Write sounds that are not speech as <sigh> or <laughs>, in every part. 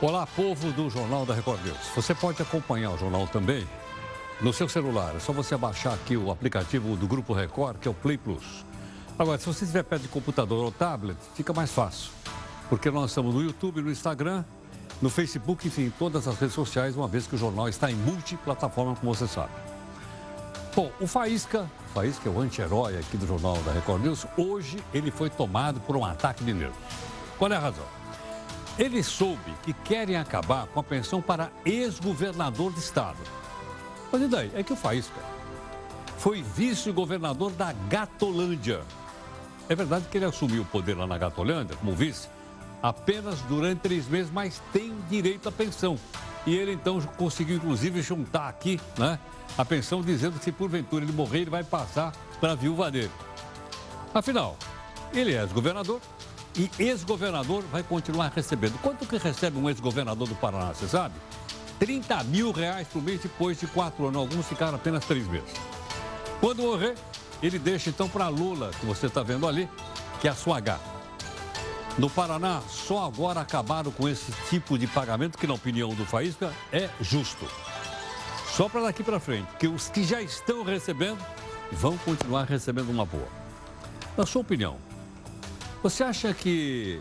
Olá, povo do Jornal da Record News. Você pode acompanhar o jornal também no seu celular. É só você baixar aqui o aplicativo do Grupo Record, que é o Play Plus. Agora, se você estiver perto de computador ou tablet, fica mais fácil. Porque nós estamos no YouTube, no Instagram, no Facebook, enfim, em todas as redes sociais, uma vez que o jornal está em multiplataforma, como você sabe. Bom, o Faísca, o Faísca é o anti-herói aqui do Jornal da Record News, hoje ele foi tomado por um ataque de nervos. Qual é a razão? Ele soube que querem acabar com a pensão para ex-governador de estado. Mas e daí? É que o Faísca foi vice-governador da Gatolândia. É verdade que ele assumiu o poder lá na Gatolândia, como vice, apenas durante três meses, mas tem direito à pensão. E ele então conseguiu, inclusive, juntar aqui né, a pensão, dizendo que se porventura ele morrer, ele vai passar para a viúva dele. Afinal, ele é ex-governador, e ex-governador vai continuar recebendo. Quanto que recebe um ex-governador do Paraná, você sabe? 30 mil reais por mês depois de quatro anos. Alguns ficaram apenas três meses. Quando morrer, ele deixa então para Lula, que você está vendo ali, que é a sua gata. No Paraná, só agora acabaram com esse tipo de pagamento, que na opinião do Faísca é justo. Só para daqui para frente, que os que já estão recebendo vão continuar recebendo uma boa. Na sua opinião, você acha que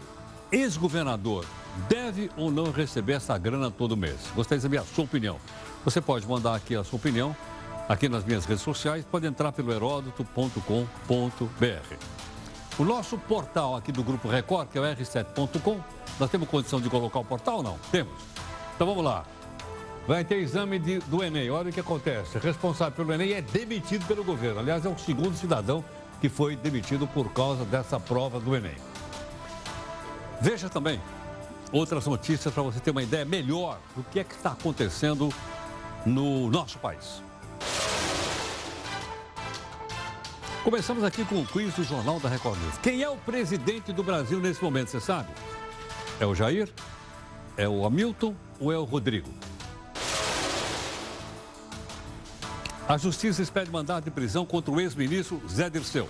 ex-governador deve ou não receber essa grana todo mês? Gostaria de saber a sua opinião. Você pode mandar aqui a sua opinião, aqui nas minhas redes sociais, pode entrar pelo heródoto.com.br. O nosso portal aqui do Grupo Record, que é o r7.com, nós temos condição de colocar o portal não? Temos. Então vamos lá. Vai ter exame de, do Enem. Olha o que acontece. Responsável pelo Enem é demitido pelo governo. Aliás, é o segundo cidadão que foi demitido por causa dessa prova do Enem. Veja também outras notícias para você ter uma ideia melhor do que é que está acontecendo no nosso país. Começamos aqui com o quiz do Jornal da Record News. Quem é o presidente do Brasil nesse momento, você sabe? É o Jair? É o Hamilton ou é o Rodrigo? A justiça expede mandado de prisão contra o ex-ministro Zé Dirceu.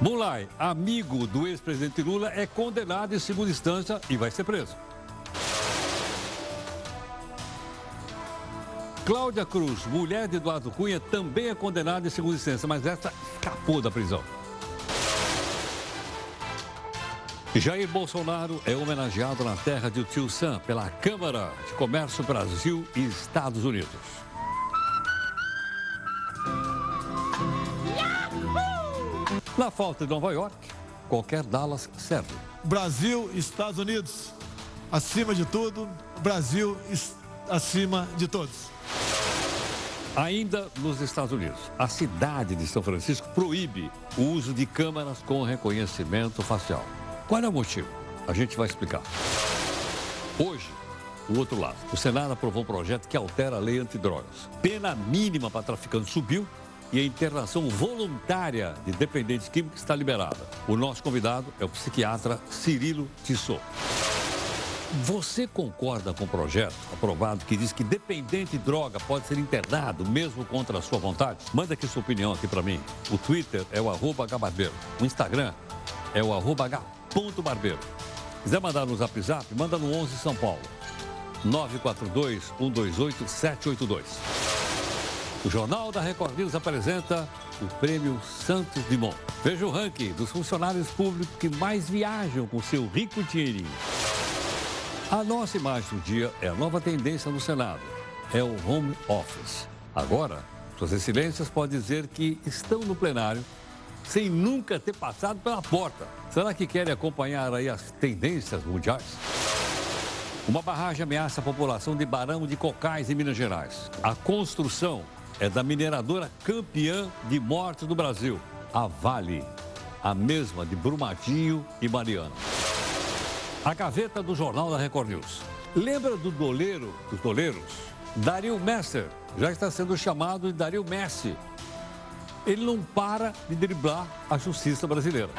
Mulay, amigo do ex-presidente Lula, é condenado em segunda instância e vai ser preso. Cláudia Cruz, mulher de Eduardo Cunha, também é condenada em segunda instância, mas essa escapou da prisão. Jair Bolsonaro é homenageado na terra de Tio Sam pela Câmara de Comércio Brasil e Estados Unidos. Na falta de Nova York, qualquer Dallas serve. Brasil, Estados Unidos, acima de tudo, Brasil acima de todos. Ainda nos Estados Unidos, a cidade de São Francisco proíbe o uso de câmeras com reconhecimento facial. Qual é o motivo? A gente vai explicar. Hoje, o outro lado. O Senado aprovou um projeto que altera a lei antidrogas. Pena mínima para traficante subiu e a internação voluntária de dependentes químicos está liberada. O nosso convidado é o psiquiatra Cirilo Tissot. Você concorda com o projeto aprovado que diz que dependente de droga pode ser internado mesmo contra a sua vontade? Manda aqui sua opinião aqui para mim. O Twitter é o arroba O Instagram é o arroba Barbeiro. Quiser mandar no Zap Zap, manda no 11 São Paulo. 942-128-782. O Jornal da Record News apresenta o Prêmio Santos Dumont. Veja o ranking dos funcionários públicos que mais viajam com seu rico dinheirinho. A nossa imagem do dia é a nova tendência no Senado. É o home office. Agora, suas excelências podem dizer que estão no plenário sem nunca ter passado pela porta. Será que querem acompanhar aí as tendências mundiais? Uma barragem ameaça a população de Barão de Cocais, em Minas Gerais. A construção é da mineradora campeã de morte do Brasil, a Vale, a mesma de Brumadinho e Mariana. A gaveta do Jornal da Record News. Lembra do doleiro, dos doleiros? Dario Messer já está sendo chamado de Dario Messi ele não para de driblar a justiça brasileira.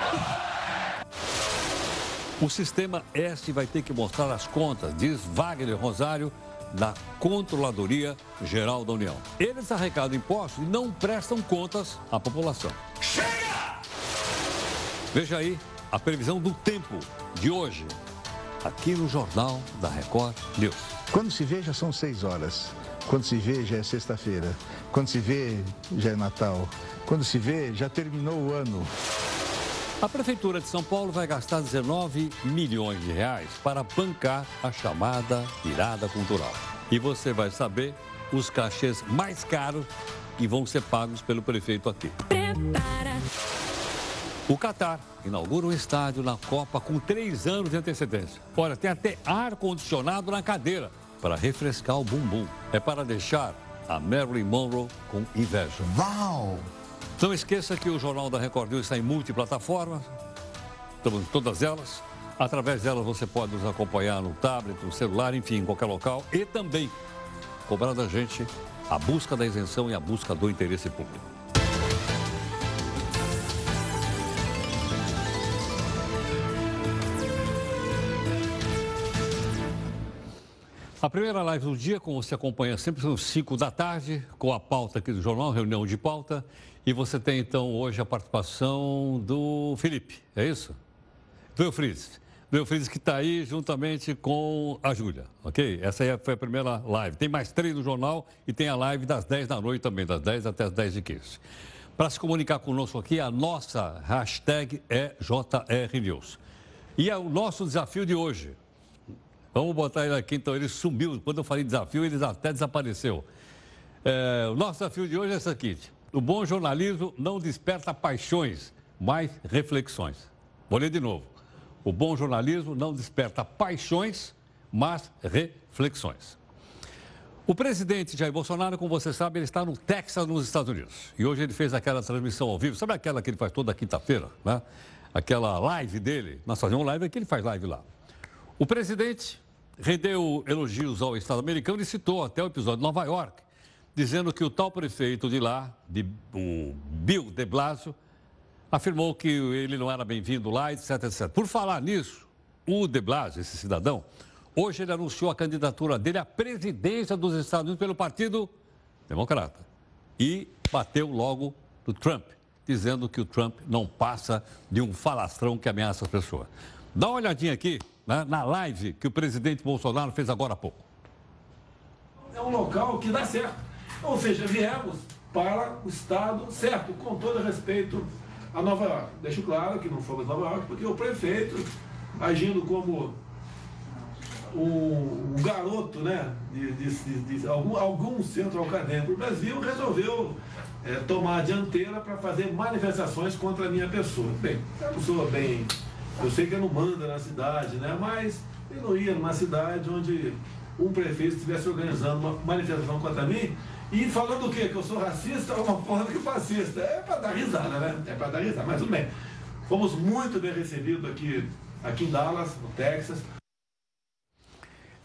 O sistema S vai ter que mostrar as contas, diz Wagner Rosário, da Controladoria Geral da União. Eles arrecadam impostos e não prestam contas à população. Chega! Veja aí a previsão do tempo de hoje, aqui no Jornal da Record News. Quando se vê, já são seis horas. Quando se vê, já é sexta-feira. Quando se vê, já é Natal. Quando se vê, já terminou o ano. A Prefeitura de São Paulo vai gastar 19 milhões de reais para bancar a chamada virada cultural. E você vai saber os cachês mais caros que vão ser pagos pelo prefeito aqui. Prepara. O Catar inaugura um estádio na Copa com três anos de antecedência. Olha, tem até ar-condicionado na cadeira para refrescar o bumbum. É para deixar a Marilyn Monroe com inveja. Uau! Não esqueça que o Jornal da Record News está em multiplataformas, estamos em todas elas. Através delas você pode nos acompanhar no tablet, no celular, enfim, em qualquer local. E também cobrar da gente a busca da isenção e a busca do interesse público. A primeira live do dia, como você acompanha sempre, são 5 da tarde, com a pauta aqui do jornal, reunião de pauta. E você tem então hoje a participação do Felipe, é isso? Do Eufrides. Do Eufrides que está aí juntamente com a Júlia, ok? Essa foi a primeira live. Tem mais três no jornal e tem a live das 10 da noite também, das 10 até as 10 e 15. Para se comunicar conosco aqui, a nossa hashtag é JRNews. E é o nosso desafio de hoje. Vamos botar ele aqui, então ele sumiu. Quando eu falei desafio, ele até desapareceu. É, o nosso desafio de hoje é esse aqui. O bom jornalismo não desperta paixões, mas reflexões. Vou ler de novo. O bom jornalismo não desperta paixões, mas reflexões. O presidente Jair Bolsonaro, como você sabe, ele está no Texas, nos Estados Unidos. E hoje ele fez aquela transmissão ao vivo. Sabe aquela que ele faz toda quinta-feira, né? Aquela live dele. Nós fazemos live aqui, ele faz live lá. O presidente rendeu elogios ao Estado americano e citou até o episódio de Nova York, dizendo que o tal prefeito de lá, de, o Bill de Blasio, afirmou que ele não era bem-vindo lá, etc, etc. Por falar nisso, o de Blasio, esse cidadão, hoje ele anunciou a candidatura dele à presidência dos Estados Unidos pelo Partido Democrata. E bateu logo no Trump, dizendo que o Trump não passa de um falastrão que ameaça as pessoas. Dá uma olhadinha aqui né, na live que o presidente Bolsonaro fez agora há pouco. É um local que dá certo ou seja, viemos para o estado certo, com todo respeito a Nova York. Deixo claro que não fomos Nova York, porque o prefeito, agindo como um, um garoto né, de, de, de, algum, algum, centro acadêmico do Brasil, resolveu é, tomar a dianteira para fazer manifestações contra a minha pessoa. Bem, eu não bem. Eu sei que eu não manda na cidade, né? Mas eu não ia numa cidade onde um prefeito estivesse organizando uma manifestação contra mim e falando o quê? Que eu sou racista, forma que fascista. É para dar risada, né? É para dar risada, mas tudo bem. Fomos muito bem recebidos aqui, aqui em Dallas, no Texas.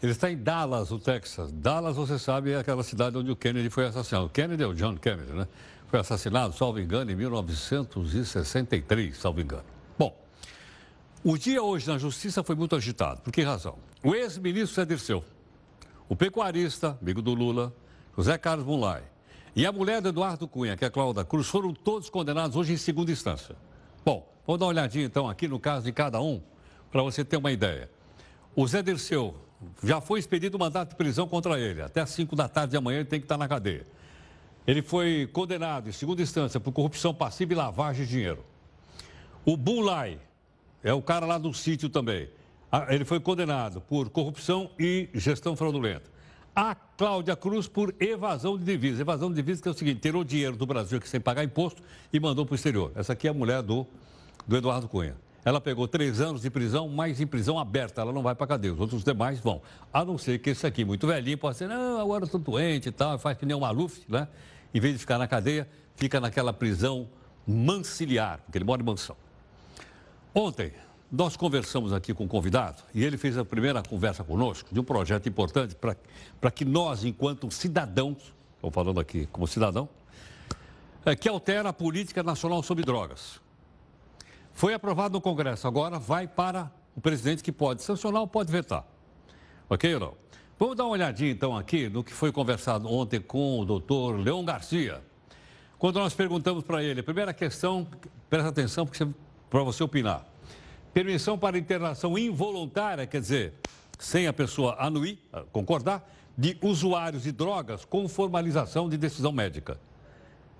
Ele está em Dallas, no Texas. Dallas, você sabe, é aquela cidade onde o Kennedy foi assassinado. O Kennedy é o John Kennedy, né? Foi assassinado, salvo engano, em 1963, salvo engano. Bom, o dia hoje na Justiça foi muito agitado. Por que razão? O ex-ministro Zé Dirceu, o pecuarista, amigo do Lula, José Carlos Mulay e a mulher do Eduardo Cunha, que é Cláudia Cruz, foram todos condenados hoje em segunda instância. Bom, vamos dar uma olhadinha então aqui no caso de cada um, para você ter uma ideia. O Zé Dirceu já foi expedido mandato de prisão contra ele. Até às 5 da tarde de amanhã ele tem que estar na cadeia. Ele foi condenado em segunda instância por corrupção passiva e lavagem de dinheiro. O Bulai é o cara lá do sítio também. Ah, ele foi condenado por corrupção e gestão fraudulenta a Cláudia Cruz por evasão de divisas. Evasão de divisas que é o seguinte, tirou dinheiro do Brasil aqui sem pagar imposto e mandou para o exterior. Essa aqui é a mulher do, do Eduardo Cunha. Ela pegou três anos de prisão, mas em prisão aberta, ela não vai para cadeia. Os outros demais vão. A não ser que esse aqui, muito velhinho, pode ser, não, agora estou doente e tal, faz que nem o Maluf, né? Em vez de ficar na cadeia, fica naquela prisão mansiliar, porque ele mora em mansão. Ontem, nós conversamos aqui com o convidado e ele fez a primeira conversa conosco de um projeto importante para que nós, enquanto cidadãos, estou falando aqui como cidadão, é, que altera a política nacional sobre drogas. Foi aprovado no Congresso, agora vai para o presidente que pode sancionar ou pode vetar. Ok ou não? Vamos dar uma olhadinha então aqui no que foi conversado ontem com o doutor Leon Garcia. Quando nós perguntamos para ele, a primeira questão, presta atenção para você opinar. Permissão para internação involuntária, quer dizer, sem a pessoa anuir, concordar, de usuários de drogas com formalização de decisão médica.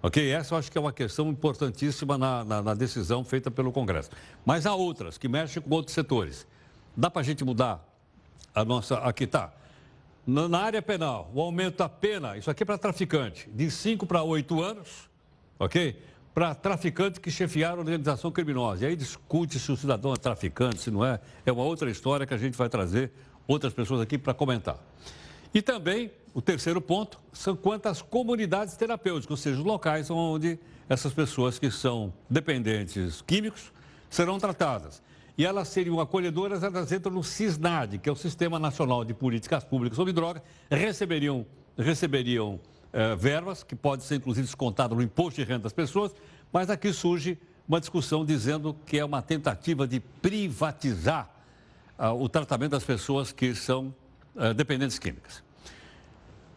Ok? Essa eu acho que é uma questão importantíssima na, na, na decisão feita pelo Congresso. Mas há outras que mexem com outros setores. Dá para a gente mudar a nossa. Aqui está. Na, na, área penal, o aumento da pena, isso aqui é para traficante, de 5 para 8 anos, ok? Para traficantes que chefiaram organização criminosa. E aí discute se o cidadão é traficante, se não é. É uma outra história que a gente vai trazer outras pessoas aqui para comentar. E também, o terceiro ponto, são quantas comunidades terapêuticas, ou seja, os locais onde essas pessoas que são dependentes químicos serão tratadas. E elas seriam acolhedoras, elas entram no CISNAD, que é o Sistema Nacional de Políticas Públicas sobre Droga, receberiam, receberiam eh, verbas, que pode ser inclusive descontado no imposto de renda das pessoas, mas aqui surge uma discussão dizendo que é uma tentativa de privatizar ah, o tratamento das pessoas que são uh, dependentes químicas.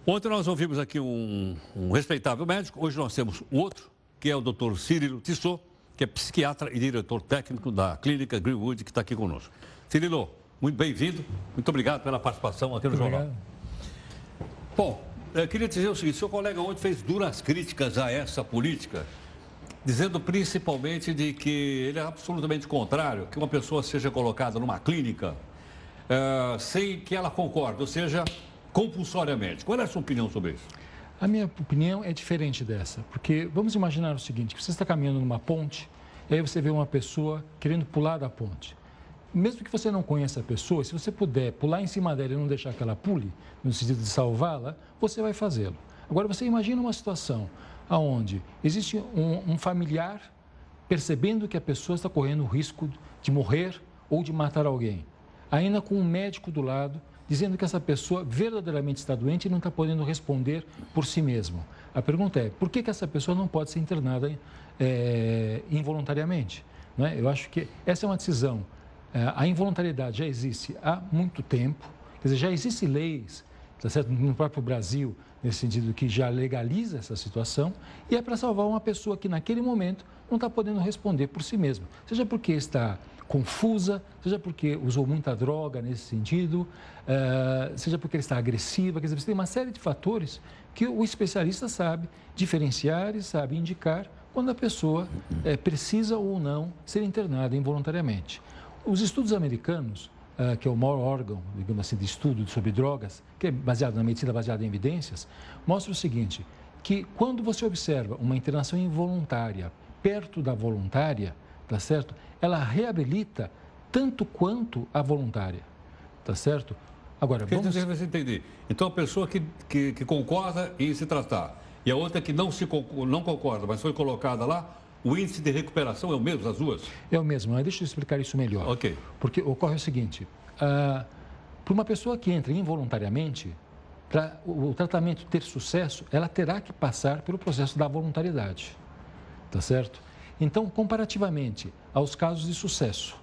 Ontem nós ouvimos aqui um, um, respeitável médico, hoje nós temos outro, que é o doutor Cirilo Tissot, que é psiquiatra e diretor técnico da clínica Greenwood, que está aqui conosco. Cirilo, muito bem-vindo, muito obrigado pela participação aqui no muito Jornal. Obrigado. Bom, eu queria dizer o seguinte, seu colega ontem fez duras críticas a essa política, dizendo principalmente de que ele é absolutamente contrário que uma pessoa seja colocada numa clínica uh, sem que ela concorde, ou seja, compulsoriamente. Qual é a sua opinião sobre isso? A minha opinião é diferente dessa, porque vamos imaginar o seguinte, você está caminhando numa ponte, e aí você vê uma pessoa querendo pular da ponte. Mesmo que você não conheça a pessoa, se você puder pular em cima dela e não deixar que ela pule, no sentido de salvá-la, você vai fazê-lo. Agora, você imagina uma situação onde existe um, um familiar percebendo que a pessoa está correndo o risco de morrer ou de matar alguém ainda com um médico do lado, dizendo que essa pessoa verdadeiramente está doente e não está podendo responder por si mesmo. A pergunta é, por que, que essa pessoa não pode ser internada é, involuntariamente? Eu acho que essa é uma decisão. É, a involuntariedade já existe há muito tempo, quer dizer, já existem leis tá certo? no próprio Brasil, nesse sentido que já legaliza essa situação, e é para salvar uma pessoa que naquele momento não está podendo responder por si mesma, seja porque está confusa, seja porque usou muita droga nesse sentido, uh, seja porque está agressiva, quer dizer, você tem uma série de fatores que o especialista sabe diferenciar e sabe indicar quando a pessoa uh, precisa ou não ser internada involuntariamente. Os estudos americanos, uh, que é o maior órgão, digamos assim, de estudo sobre drogas, que é baseado na medicina baseada em evidências, mostra o seguinte, que quando você observa uma internação involuntária perto da voluntária, tá certo? Ela reabilita tanto quanto a voluntária, tá certo? Agora, vamos... você entender. Então, a pessoa que, que, que, concorda em se tratar e a outra que não, se, não concorda, mas foi colocada lá, o índice de recuperação é o mesmo, as duas? É o mesmo, mas deixa eu explicar isso melhor. Ok. Porque ocorre o seguinte, ah, para uma pessoa que entra involuntariamente, para o tratamento ter sucesso, ela terá que passar pelo processo da voluntariedade, tá certo? Então, comparativamente aos casos de sucesso,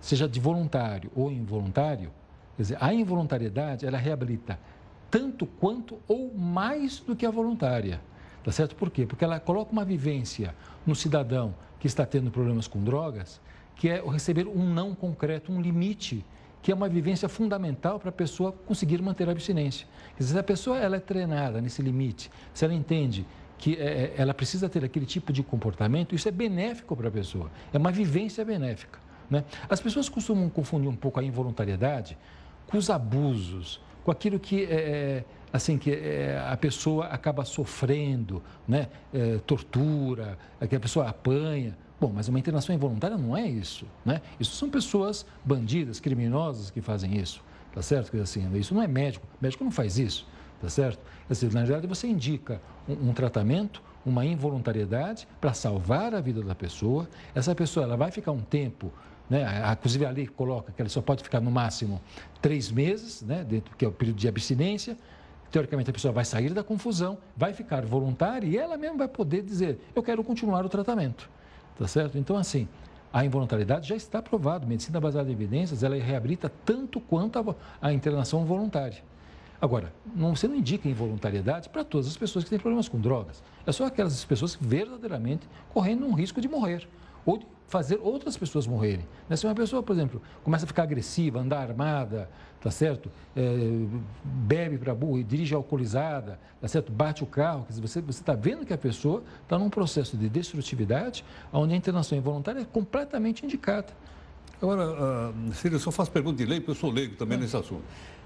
seja de voluntário ou involuntário, quer dizer, a involuntariedade ela reabilita tanto quanto ou mais do que a voluntária. Tá certo? Por quê? Porque ela coloca uma vivência no cidadão que está tendo problemas com drogas, que é receber um não concreto, um limite, que é uma vivência fundamental para a pessoa conseguir manter a abstinência. Quer dizer, se a pessoa ela é treinada nesse limite, se ela entende que é, é, ela precisa ter aquele tipo de comportamento, isso é benéfico para a pessoa, é uma vivência benéfica. Né? As pessoas costumam confundir um pouco a involuntariedade com os abusos, com aquilo que é, é assim que é, a pessoa acaba sofrendo, né? É, tortura, que a pessoa apanha. Bom, mas uma internação involuntária não é isso, né? Isso são pessoas bandidas, criminosas que fazem isso, tá certo? Assim, isso não é médico, o médico não faz isso tá certo? Quer dizer, na verdade, você indica um, um tratamento, uma involuntariedade para salvar a vida da pessoa. Essa pessoa ela vai ficar um tempo, né? inclusive a lei coloca que ela só pode ficar no máximo três meses, né? dentro que é o período de abstinência. Teoricamente, a pessoa vai sair da confusão, vai ficar voluntária e ela mesma vai poder dizer: eu quero continuar o tratamento, tá certo? Então, assim, a involuntariedade já está provado. Medicina baseada em evidências, ela reabilita tanto quanto a, a internação voluntária. Agora, não, você não indica involuntariedade para todas as pessoas que têm problemas com drogas. É só aquelas pessoas que verdadeiramente correndo um risco de morrer ou de fazer outras pessoas morrerem. Né? Se uma pessoa, por exemplo, começa a ficar agressiva, andar armada, tá certo? É, bebe para burro, dirige alcoolizada, tá certo? Bate o carro, quer dizer, você está vendo que a pessoa está num processo de destrutividade, onde a internação involuntária é completamente indicada. Agora, uh, eu só faço pergunta de lei, porque eu sou leigo também é. nesse assunto.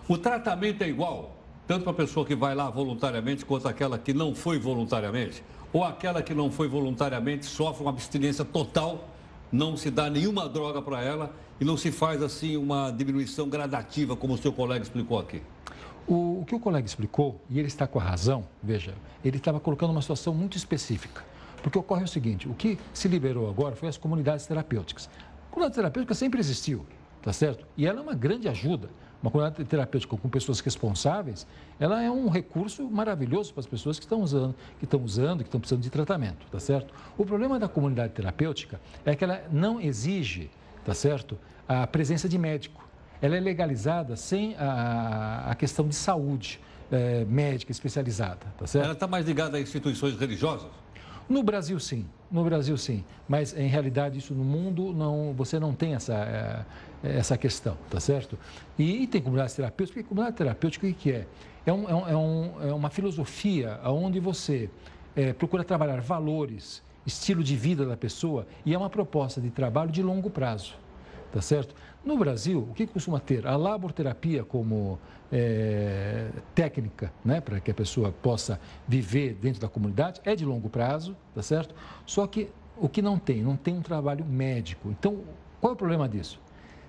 O tratamento é igual, tanto para a pessoa que vai lá voluntariamente, quanto aquela que não foi voluntariamente? Ou aquela que não foi voluntariamente sofre uma abstinência total não se dá nenhuma droga para ela e não se faz assim uma diminuição gradativa, como o seu colega explicou aqui? O, o que o colega explicou, e ele está com a razão, veja, ele estava colocando uma situação muito específica. Porque ocorre o seguinte: o que se liberou agora foi as comunidades terapêuticas. A comunidade terapêutica sempre existiu, tá certo? E ela é uma grande ajuda uma comunidade terapêutica com pessoas responsáveis, ela é um recurso maravilhoso para as pessoas que estão usando, que estão usando, que estão precisando de tratamento, tá certo? O problema da comunidade terapêutica é que ela não exige, tá certo, a presença de médico. Ela é legalizada sem a, a questão de saúde é, médica especializada, tá certo? Ela está mais ligada a instituições religiosas? No Brasil, sim. No Brasil, sim. Mas, em realidade, isso no mundo, não, você não tem essa, é, essa questão, tá certo? E, e tem comunidade terapêutica. E comunidade terapêutica, o que é? É, um, é, um, é, é uma filosofia onde você é, procura trabalhar valores, estilo de vida da pessoa e é uma proposta de trabalho de longo prazo, tá certo? No Brasil, o que costuma ter? A laborterapia como é, técnica, né, para que a pessoa possa viver dentro da comunidade, é de longo prazo, tá certo? Só que o que não tem? Não tem um trabalho médico. Então, qual é o problema disso?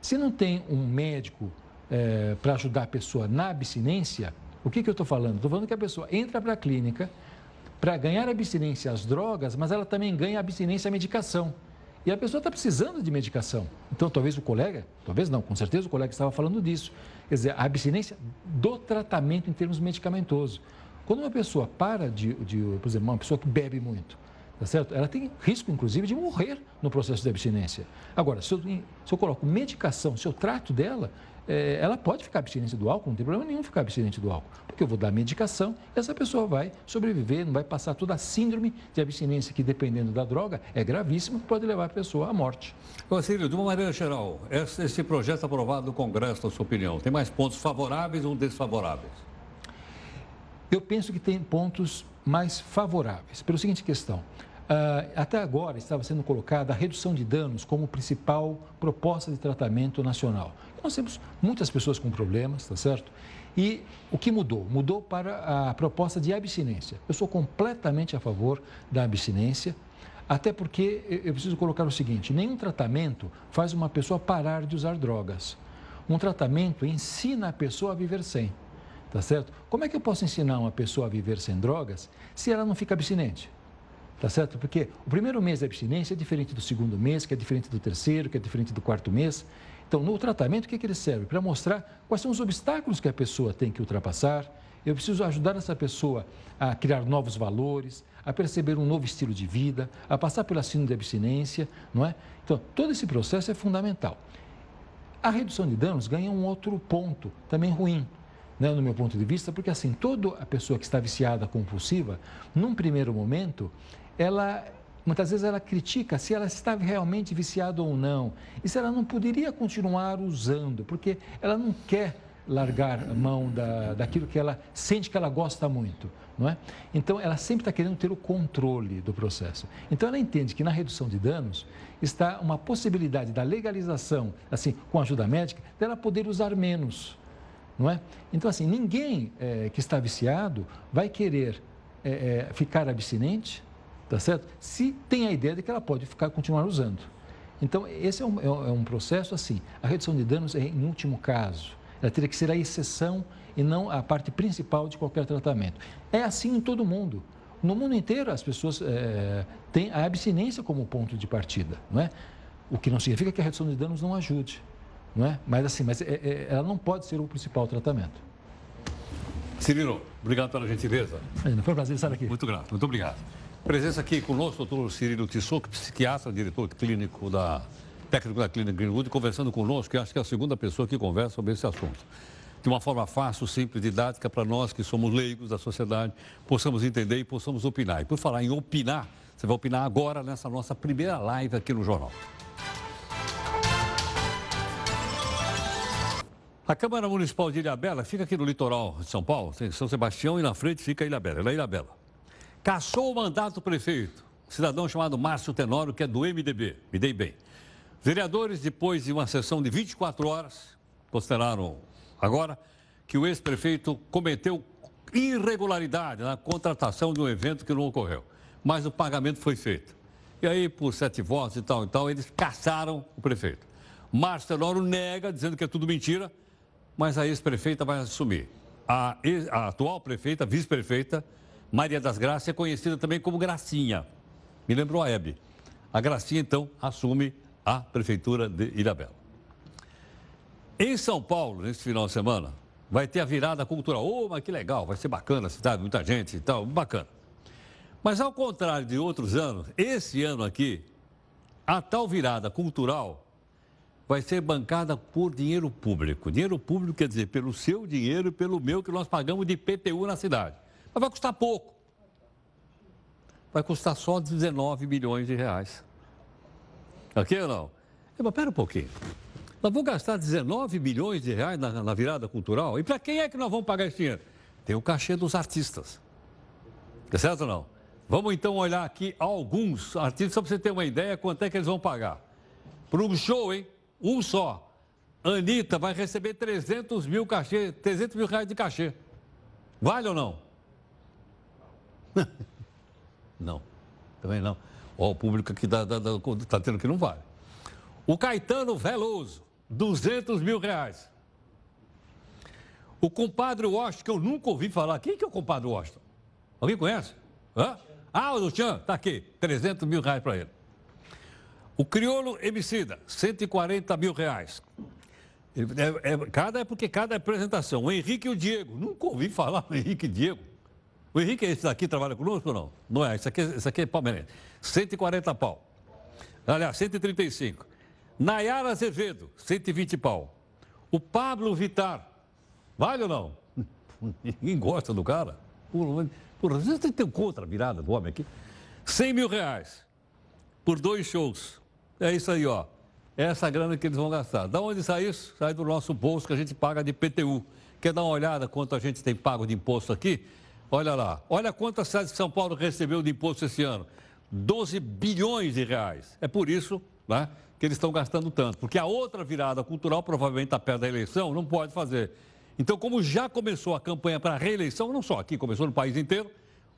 Se não tem um médico é, para ajudar a pessoa na abstinência, o que, que eu estou falando? Estou falando que a pessoa entra para a clínica para ganhar abstinência às drogas, mas ela também ganha abstinência à medicação. E a pessoa está precisando de medicação. Então, talvez o colega, talvez não, com certeza o colega estava falando disso. Quer dizer, a abstinência do tratamento em termos medicamentosos. Quando uma pessoa para de, de por exemplo, uma pessoa que bebe muito, tá certo? Ela tem risco, inclusive, de morrer no processo de abstinência. Agora, se eu, se eu coloco medicação, se eu trato dela, é, ela pode ficar abstinente do álcool, não tem problema nenhum ficar abstinente do álcool, porque eu vou dar medicação e essa pessoa vai sobreviver, não vai passar toda a síndrome de abstinência que, dependendo da droga, é gravíssima pode levar a pessoa à morte. Círio, de uma maneira geral, esse projeto aprovado no Congresso, na sua opinião, tem mais pontos favoráveis ou desfavoráveis? Eu penso que tem pontos mais favoráveis, pela seguinte questão. Uh, até agora estava sendo colocada a redução de danos como principal proposta de tratamento nacional. Nós temos muitas pessoas com problemas, tá certo? E o que mudou? Mudou para a proposta de abstinência. Eu sou completamente a favor da abstinência, até porque eu preciso colocar o seguinte: nenhum tratamento faz uma pessoa parar de usar drogas. Um tratamento ensina a pessoa a viver sem, tá certo? Como é que eu posso ensinar uma pessoa a viver sem drogas se ela não fica abstinente? Tá certo? Porque o primeiro mês da abstinência é diferente do segundo mês, que é diferente do terceiro, que é diferente do quarto mês. Então, no tratamento, o que, que ele serve? Para mostrar quais são os obstáculos que a pessoa tem que ultrapassar. Eu preciso ajudar essa pessoa a criar novos valores, a perceber um novo estilo de vida, a passar pela síndrome de abstinência, não é? Então, todo esse processo é fundamental. A redução de danos ganha um outro ponto, também ruim, né, no meu ponto de vista, porque assim, toda a pessoa que está viciada compulsiva, num primeiro momento, ela Muitas vezes ela critica se ela estava realmente viciada ou não e se ela não poderia continuar usando, porque ela não quer largar a mão da, daquilo que ela sente que ela gosta muito, não é? Então ela sempre está querendo ter o controle do processo. Então ela entende que na redução de danos está uma possibilidade da legalização, assim, com ajuda médica, dela poder usar menos, não é? Então assim ninguém é, que está viciado vai querer é, é, ficar abstinente tá certo? Se tem a ideia de que ela pode ficar continuar usando. Então, esse é um, é um processo assim. A redução de danos é em último caso. Ela teria que ser a exceção e não a parte principal de qualquer tratamento. É assim em todo mundo. No mundo inteiro, as pessoas é, têm a abstinência como ponto de partida, não é? O que não significa que a redução de danos não ajude, não é? Mas assim, mas é, é, ela não pode ser o principal tratamento. Cirilo, obrigado pela gentileza. Foi um prazer estar aqui. Muito grato, muito obrigado. Presença aqui conosco, doutor Cirilo Tissot, psiquiatra, diretor clínico da técnico da Clínica Greenwood, conversando conosco, que acho que é a segunda pessoa que conversa sobre esse assunto. de uma forma fácil, simples, didática, para nós que somos leigos da sociedade, possamos entender e possamos opinar. E por falar em opinar, você vai opinar agora nessa nossa primeira live aqui no Jornal. A Câmara Municipal de Ilhabela fica aqui no litoral de São Paulo, tem São Sebastião e na frente fica Ilhabela, é Ilhabela. Caçou o mandato do prefeito, cidadão chamado Márcio Tenório, que é do MDB, me dei bem. Vereadores, depois de uma sessão de 24 horas, consideraram agora que o ex-prefeito cometeu irregularidade na contratação de um evento que não ocorreu, mas o pagamento foi feito. E aí, por sete votos e tal e tal, eles caçaram o prefeito. Márcio Tenório nega, dizendo que é tudo mentira, mas a ex-prefeita vai assumir. A, ex, a atual prefeita, vice-prefeita, Maria das Graças, é conhecida também como Gracinha. Me lembrou a Hebe. A Gracinha, então, assume a prefeitura de Ilhabela. Em São Paulo, nesse final de semana, vai ter a virada cultural. Oh, mas que legal, vai ser bacana a cidade, muita gente e tal, bacana. Mas ao contrário de outros anos, esse ano aqui, a tal virada cultural vai ser bancada por dinheiro público. Dinheiro público quer dizer pelo seu dinheiro e pelo meu que nós pagamos de IPTU na cidade. Mas vai custar pouco. Vai custar só 19 milhões de reais. Aqui ou não? É, mas pera um pouquinho. Nós vamos gastar 19 milhões de reais na, na virada cultural. E para quem é que nós vamos pagar esse dinheiro? Tem o cachê dos artistas. É certo ou não? Vamos então olhar aqui alguns artistas, só para você ter uma ideia quanto é que eles vão pagar. Para um show, hein? Um só. Anitta vai receber 300 mil cachê, 300 mil reais de cachê. Vale ou não? <laughs> não, também não. Ó, o público aqui está tá, tá, tá tendo que não vale. O Caetano Veloso, 200 mil reais. O compadre Washington, que eu nunca ouvi falar. Quem que é o compadre Washington? Alguém conhece? Hã? Ah, o Luciano, está aqui, 300 mil reais para ele. O crioulo Emicida, 140 mil reais. É, é, cada é porque cada apresentação. O Henrique e o Diego. Nunca ouvi falar no Henrique e Diego. O Henrique, esse daqui, trabalha conosco ou não? Não é, esse aqui, esse aqui é palmeirense. 140 pau. Aliás, 135. Nayara Azevedo, 120 pau. O Pablo Vitar, vale ou não? <laughs> Ninguém gosta do cara. Por, por, você tem contra a virada do homem aqui. 100 mil reais por dois shows. É isso aí, ó. É essa grana que eles vão gastar. Da onde sai isso? Sai do nosso bolso que a gente paga de PTU. Quer dar uma olhada quanto a gente tem pago de imposto aqui? Olha lá. Olha quanto a cidade de São Paulo recebeu de imposto esse ano. 12 bilhões de reais. É por isso né, que eles estão gastando tanto. Porque a outra virada cultural, provavelmente está perto da eleição, não pode fazer. Então, como já começou a campanha para a reeleição, não só aqui, começou no país inteiro,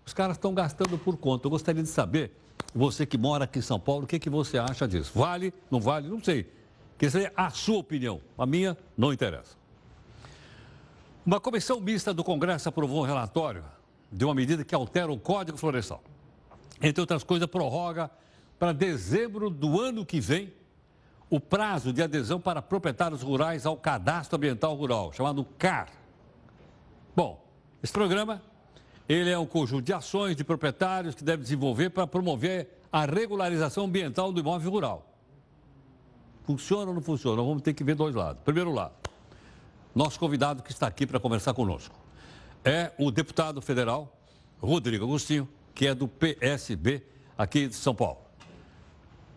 os caras estão gastando por conta. Eu gostaria de saber você que mora aqui em São Paulo, o que, que você acha disso? Vale, não vale? Não sei. Quer dizer, a sua opinião. A minha não interessa. Uma comissão mista do Congresso aprovou um relatório de uma medida que altera o Código Florestal. Entre outras coisas, prorroga para dezembro do ano que vem o prazo de adesão para proprietários rurais ao Cadastro Ambiental Rural, chamado CAR. Bom, esse programa ele é um conjunto de ações de proprietários que deve desenvolver para promover a regularização ambiental do imóvel rural. Funciona ou não funciona? Nós vamos ter que ver dois lados. Primeiro lado, nosso convidado que está aqui para conversar conosco é o deputado federal Rodrigo Agostinho, que é do PSB aqui de São Paulo.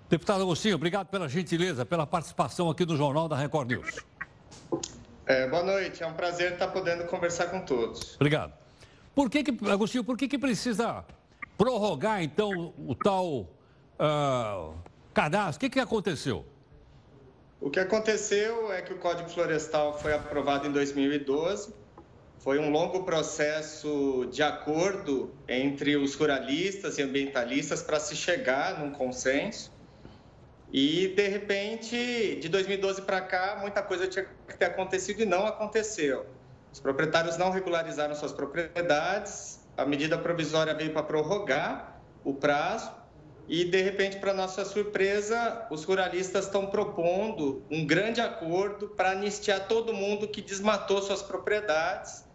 Deputado Agostinho, obrigado pela gentileza, pela participação aqui no Jornal da Record News. É, boa noite, é um prazer estar podendo conversar com todos. Obrigado. Por que, que Agostinho, por que, que precisa prorrogar, então, o tal uh, cadastro? O que, que aconteceu? O que aconteceu é que o Código Florestal foi aprovado em 2012. Foi um longo processo de acordo entre os ruralistas e ambientalistas para se chegar num consenso. E, de repente, de 2012 para cá, muita coisa tinha que ter acontecido e não aconteceu. Os proprietários não regularizaram suas propriedades, a medida provisória veio para prorrogar o prazo e, de repente, para nossa surpresa, os ruralistas estão propondo um grande acordo para anistiar todo mundo que desmatou suas propriedades.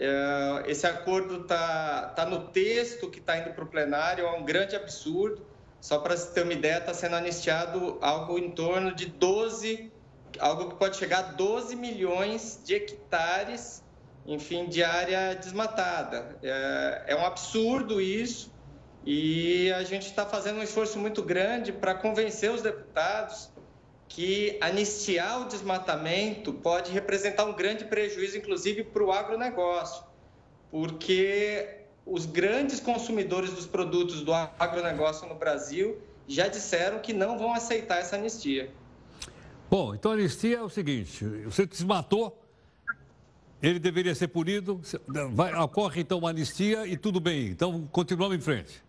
É, esse acordo está tá no texto que está indo para o plenário, é um grande absurdo. Só para se ter uma ideia, está sendo anistiado algo em torno de 12 algo que pode chegar a 12 milhões de hectares, enfim, de área desmatada. É, é um absurdo isso e a gente está fazendo um esforço muito grande para convencer os deputados que anistiar o desmatamento pode representar um grande prejuízo, inclusive, para o agronegócio, porque os grandes consumidores dos produtos do agronegócio no Brasil já disseram que não vão aceitar essa anistia. Bom, então a anistia é o seguinte: você desmatou, ele deveria ser punido, vai, ocorre então uma anistia e tudo bem, então continuamos em frente.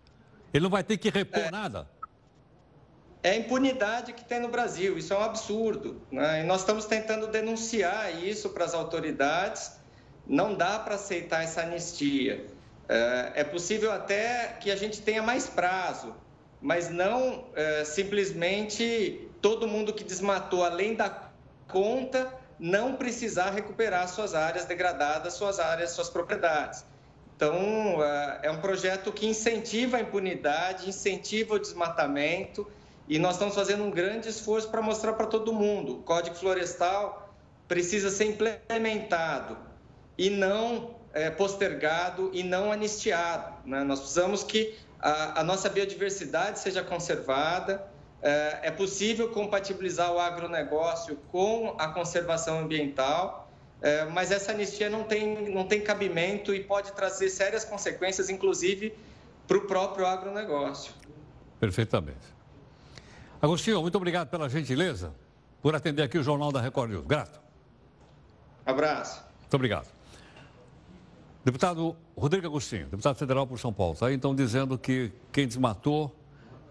Ele não vai ter que repor é. nada é a impunidade que tem no Brasil. Isso é um absurdo. Né? E nós estamos tentando denunciar isso para as autoridades. Não dá para aceitar essa anistia. É, é possível até que a gente tenha mais prazo, mas não é, simplesmente todo mundo que desmatou além da conta não precisar recuperar suas áreas degradadas, suas áreas, suas propriedades. Então, é, é um projeto que incentiva a impunidade, incentiva o desmatamento e nós estamos fazendo um grande esforço para mostrar para todo mundo. O Código Florestal precisa ser implementado e não é, postergado e não anistiado. Né? Nós precisamos que a, a, nossa biodiversidade seja conservada. É, é possível compatibilizar o agronegócio com a conservação ambiental, é, mas essa anistia não tem, não tem cabimento e pode trazer sérias consequências, inclusive para o próprio agronegócio. Perfeitamente. Agostinho, muito obrigado pela gentileza por atender aqui o Jornal da Record News. Grato. Abraço. Muito obrigado. Deputado Rodrigo Agostinho, deputado federal por São Paulo, está então dizendo que quem desmatou,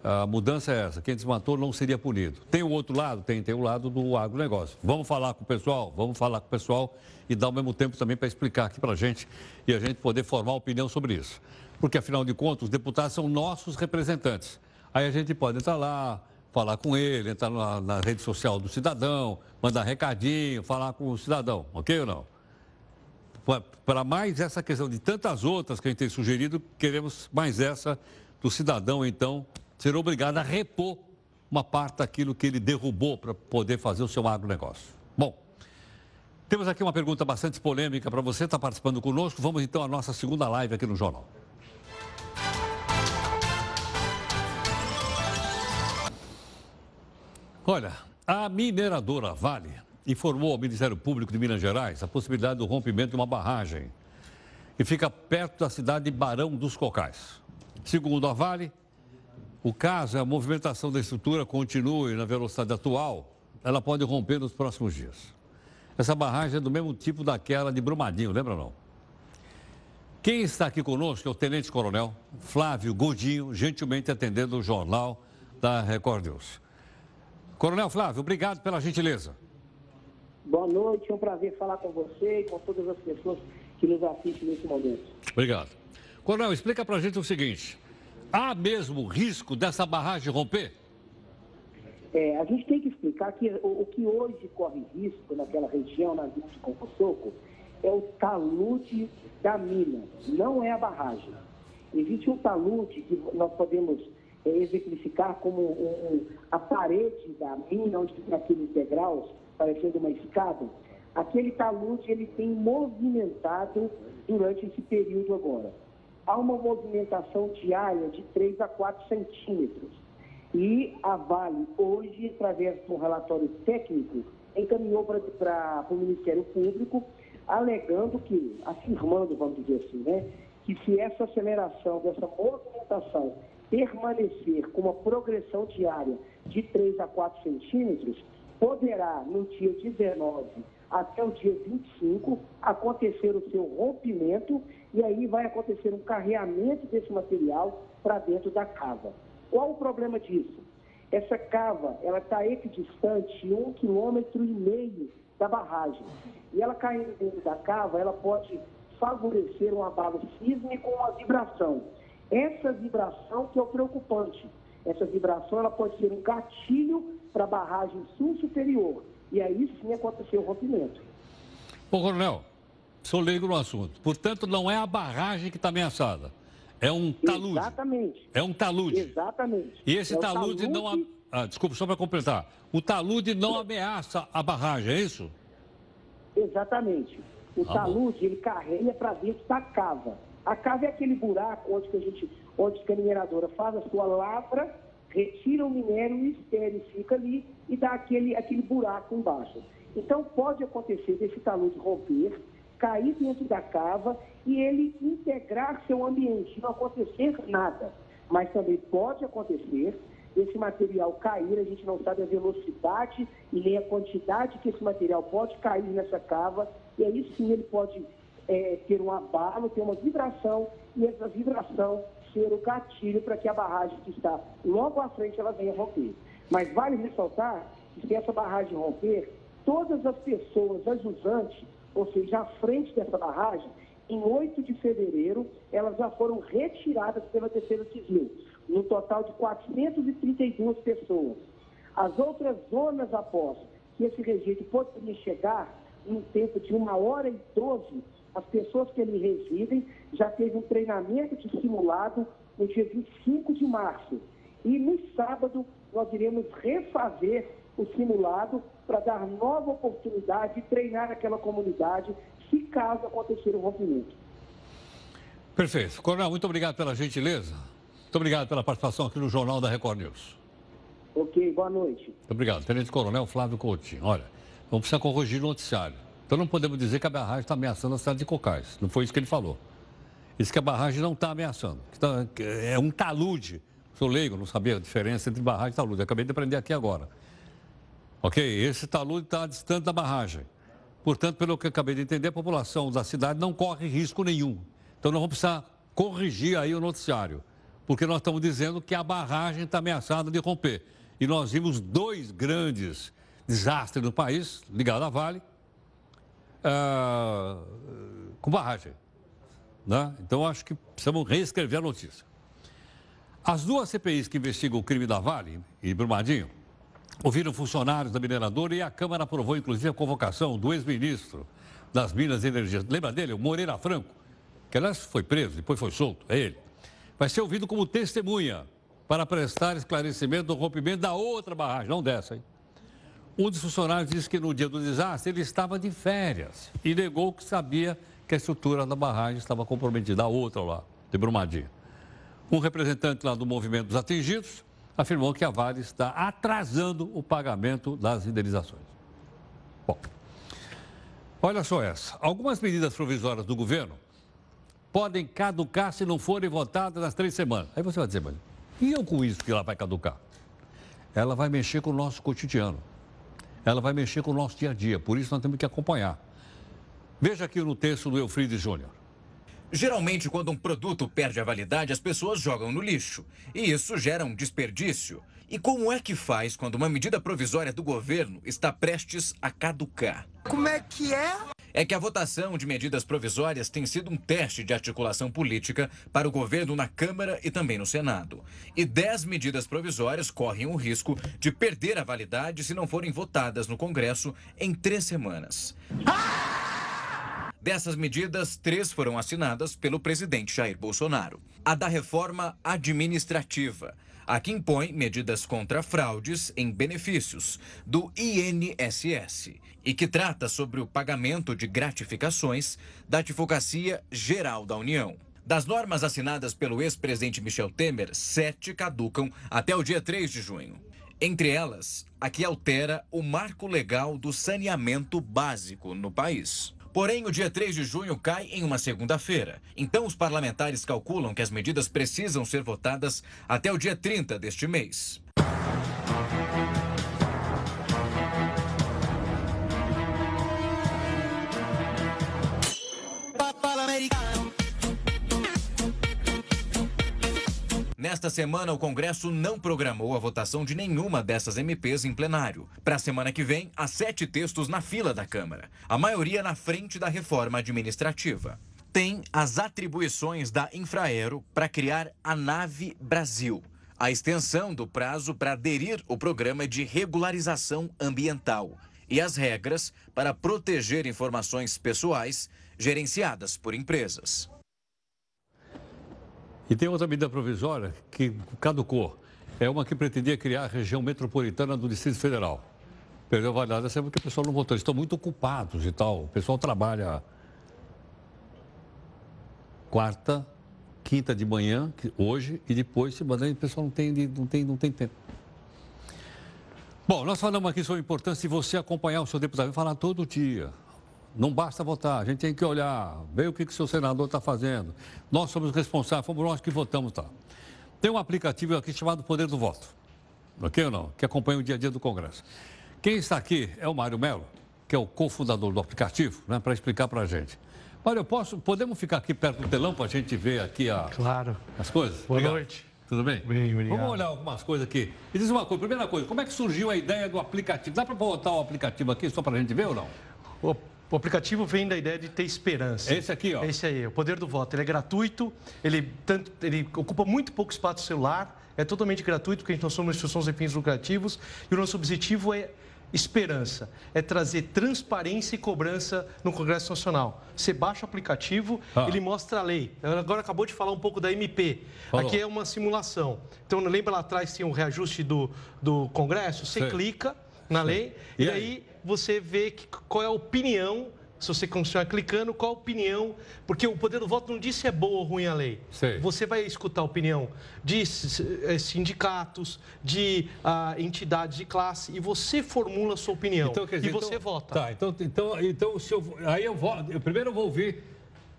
a mudança é essa, quem desmatou não seria punido. Tem o outro lado? Tem, tem o lado do agronegócio. Vamos falar com o pessoal, vamos falar com o pessoal e dar ao mesmo tempo também para explicar aqui para a gente e a gente poder formar opinião sobre isso. Porque, afinal de contas, os deputados são nossos representantes. Aí a gente pode entrar lá, falar com ele, entrar na, na rede social do cidadão, mandar recadinho, falar com o cidadão, ok ou não? Para mais essa questão de tantas outras que a gente tem sugerido, queremos mais essa do cidadão, então, ser obrigado a repor uma parte daquilo que ele derrubou para poder fazer o seu agronegócio. Bom, temos aqui uma pergunta bastante polêmica para você, está participando conosco. Vamos então à nossa segunda live aqui no Jornal. Olha, a mineradora Vale informou ao Ministério Público de Minas Gerais a possibilidade do rompimento de uma barragem e fica perto da cidade de Barão dos Cocais. Segundo a Vale, o caso é a movimentação da estrutura continue na velocidade atual, ela pode romper nos próximos dias. Essa barragem é do mesmo tipo daquela de Brumadinho, lembra não? Quem está aqui conosco é o Tenente Coronel Flávio Godinho, gentilmente atendendo o jornal da Record News. Coronel Flávio, obrigado pela gentileza. Boa noite, é um prazer falar com você e com todas as pessoas que nos assistem nesse momento. Obrigado. Coronel, explica para a gente o seguinte: há mesmo risco dessa barragem romper? É, a gente tem que explicar que o, o, que hoje corre risco naquela região, na vila de Compossoco, é o talude da mina, não é a barragem. Existe um talude que nós podemos é, exemplificar como um, um, a parede da mina, onde tem aqueles degraus, parecendo uma escada, aquele talude ele tem movimentado durante esse período agora. Há uma movimentação diária de 3 a 4 centímetros. E a Vale, hoje, através de um relatório técnico, encaminhou para o Ministério Público, alegando que, afirmando, vamos dizer assim, né, que se essa aceleração dessa movimentação permanecer com uma progressão diária de 3 a 4 centímetros, poderá, no dia 19 até o dia 25, acontecer o seu rompimento e aí vai acontecer um carreamento desse material para dentro da cava. Qual o problema disso? Essa cava, ela está equidistante um quilômetro e meio da barragem. E ela caindo dentro da cava, ela pode favorecer um abalo sísmico ou uma vibração. Essa vibração que é o preocupante. Essa vibração ela pode ser um gatilho para a barragem sul superior. E aí sim acontecer o rompimento. Ô, Coronel, sou leigo no assunto. Portanto, não é a barragem que está ameaçada. É um talude. Exatamente. É um talude. Exatamente. E esse é talude, talude, não. ah, desculpa, só para completar, o talude não ameaça a barragem, é isso? Exatamente. O ah, talude, ele carrega para dentro da cava. A cava é aquele buraco onde, que a gente, onde que a mineradora faz a sua lavra, retira o minério, o estéreo fica ali e dá aquele, aquele buraco embaixo. Então, pode acontecer desse talude romper, cair dentro da cava e ele integrar seu ambiente, não acontecer nada. Mas também pode acontecer esse material cair, a gente não sabe a velocidade e nem a quantidade que esse material pode cair nessa cava, e aí sim ele pode é, ter um abalo, ter uma vibração, e essa vibração ser o gatilho para que a barragem que está logo à frente ela venha romper. Mas vale ressaltar que se essa barragem romper, todas as pessoas ajudantes, ou seja, à frente dessa barragem, em 8 de fevereiro, elas já foram retiradas pela Terceira Civil, no total de 432 pessoas. As outras zonas após que esse registro poderia chegar, em tempo de uma hora e doze, as pessoas que ali residem já teve um treinamento de simulado no dia 25 de março. E no sábado nós iremos refazer o simulado para dar nova oportunidade de treinar aquela comunidade se caso acontecer um rompimento. Perfeito. Coronel, muito obrigado pela gentileza. Muito obrigado pela participação aqui no Jornal da Record News. Ok, boa noite. Muito obrigado. Tenente Coronel Flávio Coutinho. Olha, vamos precisar corrigir o noticiário. Então não podemos dizer que a barragem está ameaçando a cidade de Cocais. Não foi isso que ele falou. Isso que a barragem não está ameaçando. Tá, é um talude. Sou leigo, não sabia a diferença entre barragem e talude. Acabei de aprender aqui agora. Ok? Esse talude está distante da barragem. Portanto, pelo que eu acabei de entender, a população da cidade não corre risco nenhum. Então nós vamos precisar corrigir aí o noticiário. Porque nós estamos dizendo que a barragem está ameaçada de romper. E nós vimos dois grandes desastres no país, ligado à Vale, uh, com barragem. Né? Então, acho que precisamos reescrever a notícia. As duas CPIs que investigam o crime da Vale e Brumadinho ouviram funcionários da mineradora e a Câmara aprovou, inclusive, a convocação do ex-ministro das Minas e Energia. Lembra dele? O Moreira Franco, que aliás foi preso, depois foi solto. É ele. Vai ser ouvido como testemunha para prestar esclarecimento do rompimento da outra barragem, não dessa, hein? Um dos funcionários disse que no dia do desastre ele estava de férias e negou que sabia que a estrutura da barragem estava comprometida, a outra lá, de Brumadinho. Um representante lá do movimento dos atingidos afirmou que a Vale está atrasando o pagamento das indenizações. Bom, olha só essa. Algumas medidas provisórias do governo podem caducar se não forem votadas nas três semanas. Aí você vai dizer, mas e eu com isso que ela vai caducar? Ela vai mexer com o nosso cotidiano. Ela vai mexer com o nosso dia a dia. Por isso nós temos que acompanhar. Veja aqui no texto do Eufrides Júnior. Geralmente, quando um produto perde a validade, as pessoas jogam no lixo. E isso gera um desperdício. E como é que faz quando uma medida provisória do governo está prestes a caducar? Como é que é? É que a votação de medidas provisórias tem sido um teste de articulação política para o governo na Câmara e também no Senado. E dez medidas provisórias correm o risco de perder a validade se não forem votadas no Congresso em três semanas. Ah! Dessas medidas, três foram assinadas pelo presidente Jair Bolsonaro. A da reforma administrativa, a que impõe medidas contra fraudes em benefícios do INSS e que trata sobre o pagamento de gratificações da Advocacia Geral da União. Das normas assinadas pelo ex-presidente Michel Temer, sete caducam até o dia 3 de junho. Entre elas, a que altera o marco legal do saneamento básico no país. Porém, o dia 3 de junho cai em uma segunda-feira. Então, os parlamentares calculam que as medidas precisam ser votadas até o dia 30 deste mês. Nesta semana, o Congresso não programou a votação de nenhuma dessas MPs em plenário. Para a semana que vem, há sete textos na fila da Câmara, a maioria na frente da reforma administrativa. Tem as atribuições da Infraero para criar a Nave Brasil, a extensão do prazo para aderir ao programa de regularização ambiental e as regras para proteger informações pessoais gerenciadas por empresas. E tem outra medida provisória que caducou. é uma que pretendia criar a região metropolitana do Distrito Federal. Perdeu validade sempre porque o pessoal não votou. Eles estão muito ocupados e tal. O pessoal trabalha quarta, quinta de manhã, hoje, e depois se mandar, o pessoal não tem, não, tem, não tem tempo. Bom, nós falamos aqui sobre a importância de você acompanhar o seu deputado, falar todo dia. Não basta votar, a gente tem que olhar, ver o que, que o seu senador está fazendo. Nós somos responsáveis, fomos nós que votamos, tá? Tem um aplicativo aqui chamado Poder do Voto, ok ou não? Que acompanha o dia a dia do Congresso. Quem está aqui é o Mário Melo, que é o cofundador do aplicativo, né, para explicar para a gente. Mário, posso, podemos ficar aqui perto do telão para a gente ver aqui a, claro. as coisas? Boa Obrigado. noite. Tudo bem? Bem, obrigado. Vamos olhar algumas coisas aqui. E diz uma coisa, primeira coisa, como é que surgiu a ideia do aplicativo? Dá para botar o aplicativo aqui só para a gente ver ou não? O, o, aplicativo vem da ideia de ter esperança. Esse aqui, ó. Esse aí, o poder do voto. Ele é gratuito, ele, tanto, ele ocupa muito pouco espaço celular, é totalmente gratuito, porque a gente não somos instituições sem fins lucrativos, e o nosso objetivo é esperança, é trazer transparência e cobrança no Congresso Nacional. Você baixa o aplicativo, ah. ele mostra a lei. Agora acabou de falar um pouco da MP. Falou. Aqui é uma simulação. Então, lembra lá atrás tinha um reajuste do, do Congresso? Você Sei. clica na Sei. lei e, e aí? aí você vê que, qual é a opinião se você continuar clicando, qual a opinião? Porque o poder do voto não diz se é boa ou ruim a lei. Sei. Você vai escutar a opinião de eh, sindicatos, de uh, entidades de classe, e você formula a sua opinião. Então, dizer, e você então, vota. Tá, então, então, então se eu, aí eu voto. Eu, primeiro eu vou ouvir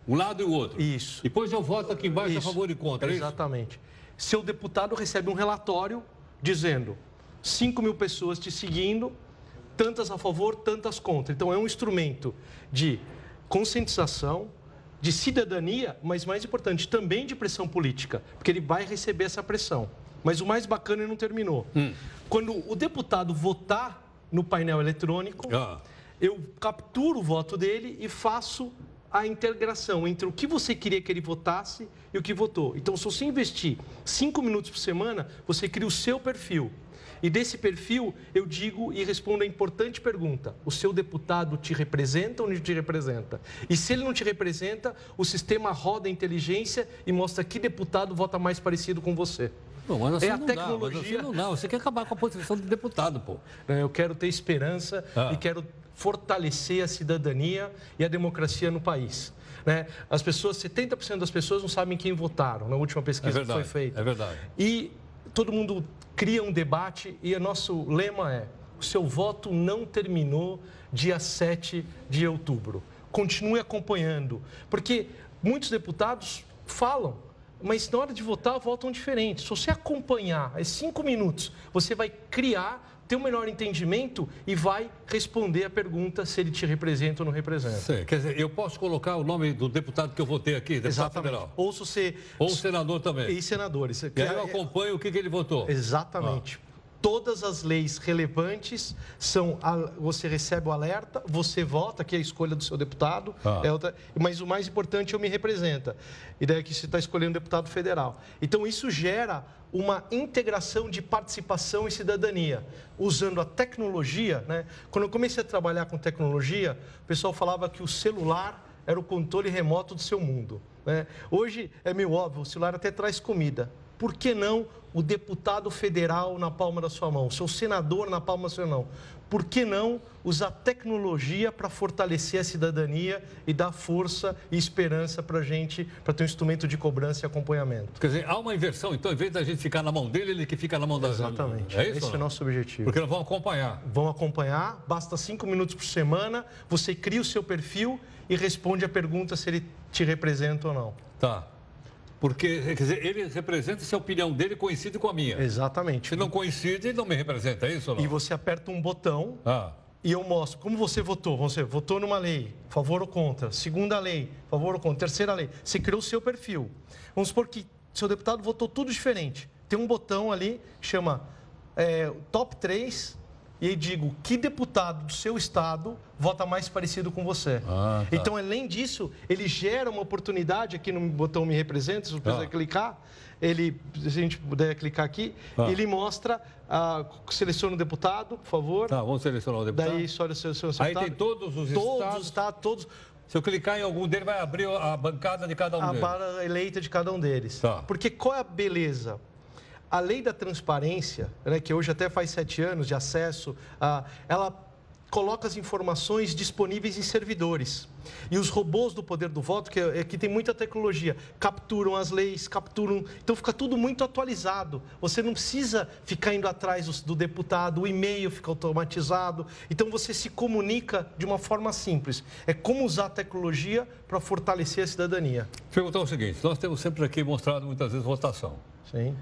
um lado e o outro. Isso. Depois eu voto aqui embaixo isso. a favor e contra. É Exatamente. Seu deputado recebe um relatório dizendo 5 mil pessoas te seguindo tantas a favor, tantas contra. Então, é um instrumento de conscientização, de cidadania, mas mais importante, também de pressão política, porque ele vai receber essa pressão. Mas o mais bacana não terminou. Hum. Quando o deputado votar no painel eletrônico, ah. eu capturo o voto dele e faço a integração entre o que você queria que ele votasse e o que votou. Então, se você investir cinco minutos por semana, você cria o seu perfil. E desse perfil, eu digo e respondo a importante pergunta: o seu deputado te representa ou não te representa? E se ele não te representa, o sistema roda a inteligência e mostra que deputado vota mais parecido com você. Não, mas assim é a tecnologia. Dá, assim não, não, você quer acabar com a posição de deputado, pô. Eu quero ter esperança ah. e quero fortalecer a cidadania e a democracia no país. Né? As pessoas, 70% das pessoas não sabem quem votaram na última pesquisa é verdade, que foi feita. É verdade. E todo mundo cria um debate e o nosso lema é: o seu voto não terminou dia 7 de outubro. Continue acompanhando, porque muitos deputados falam, mas na hora de votar votam diferente. Se você acompanhar esses cinco minutos, você vai criar ter um melhor entendimento e vai responder a pergunta se ele te representa ou não representa. Sim, quer dizer, eu posso colocar o nome do deputado que eu votei aqui, deputado Exatamente. federal. Ou se você... Ou senador também. E senadores. E aí eu acompanho o que, que ele votou. Exatamente. Ah. Todas as leis relevantes são. Você recebe o alerta, você vota, que é a escolha do seu deputado, ah. é outra, mas o mais importante, eu me representa. E daí que você está escolhendo um deputado federal. Então, isso gera uma integração de participação e cidadania, usando a tecnologia. Né? Quando eu comecei a trabalhar com tecnologia, o pessoal falava que o celular era o controle remoto do seu mundo. Né? Hoje é meio óbvio, o celular até traz comida. Por que não o deputado federal na palma da sua mão, o seu senador na palma da sua mão? Por que não usar tecnologia para fortalecer a cidadania e dar força e esperança para a gente, para ter um instrumento de cobrança e acompanhamento? Quer dizer, há uma inversão, então, em vez da gente ficar na mão dele, ele que fica na mão da Exatamente. É isso? Esse é o nosso objetivo. Porque eles vão acompanhar. Vão acompanhar, basta cinco minutos por semana, você cria o seu perfil e responde a pergunta se ele te representa ou não. Tá. Porque, quer dizer, ele representa se a opinião dele coincide com a minha. Exatamente. Se não coincide, ele não me representa, é isso não? E você aperta um botão ah. e eu mostro como você votou. Você votou numa lei, favor ou contra. Segunda lei, favor ou contra. Terceira lei. Você criou o seu perfil. Vamos supor que seu deputado votou tudo diferente. Tem um botão ali, chama é, Top 3 e aí digo que deputado do seu estado vota mais parecido com você. Ah, tá. Então, além disso, ele gera uma oportunidade aqui no botão Me Representa, se você ah. clicar, ele, se a gente puder clicar aqui, ah. ele mostra, ah, seleciona o deputado, por favor. Tá, vamos selecionar o deputado. Daí só seleciona o deputado. Aí tem todos os todos estados. Todos, tá, todos. Se eu clicar em algum deles, vai abrir a bancada de cada um a deles. A barra eleita de cada um deles. Tá. Porque qual é a beleza? A lei da transparência, né, que hoje até faz sete anos de acesso, a, ela coloca as informações disponíveis em servidores. E os robôs do poder do voto, que aqui é, tem muita tecnologia, capturam as leis, capturam. Então fica tudo muito atualizado. Você não precisa ficar indo atrás do deputado, o e-mail fica automatizado. Então você se comunica de uma forma simples. É como usar a tecnologia para fortalecer a cidadania. Perguntar o seguinte: nós temos sempre aqui mostrado muitas vezes votação. Sim.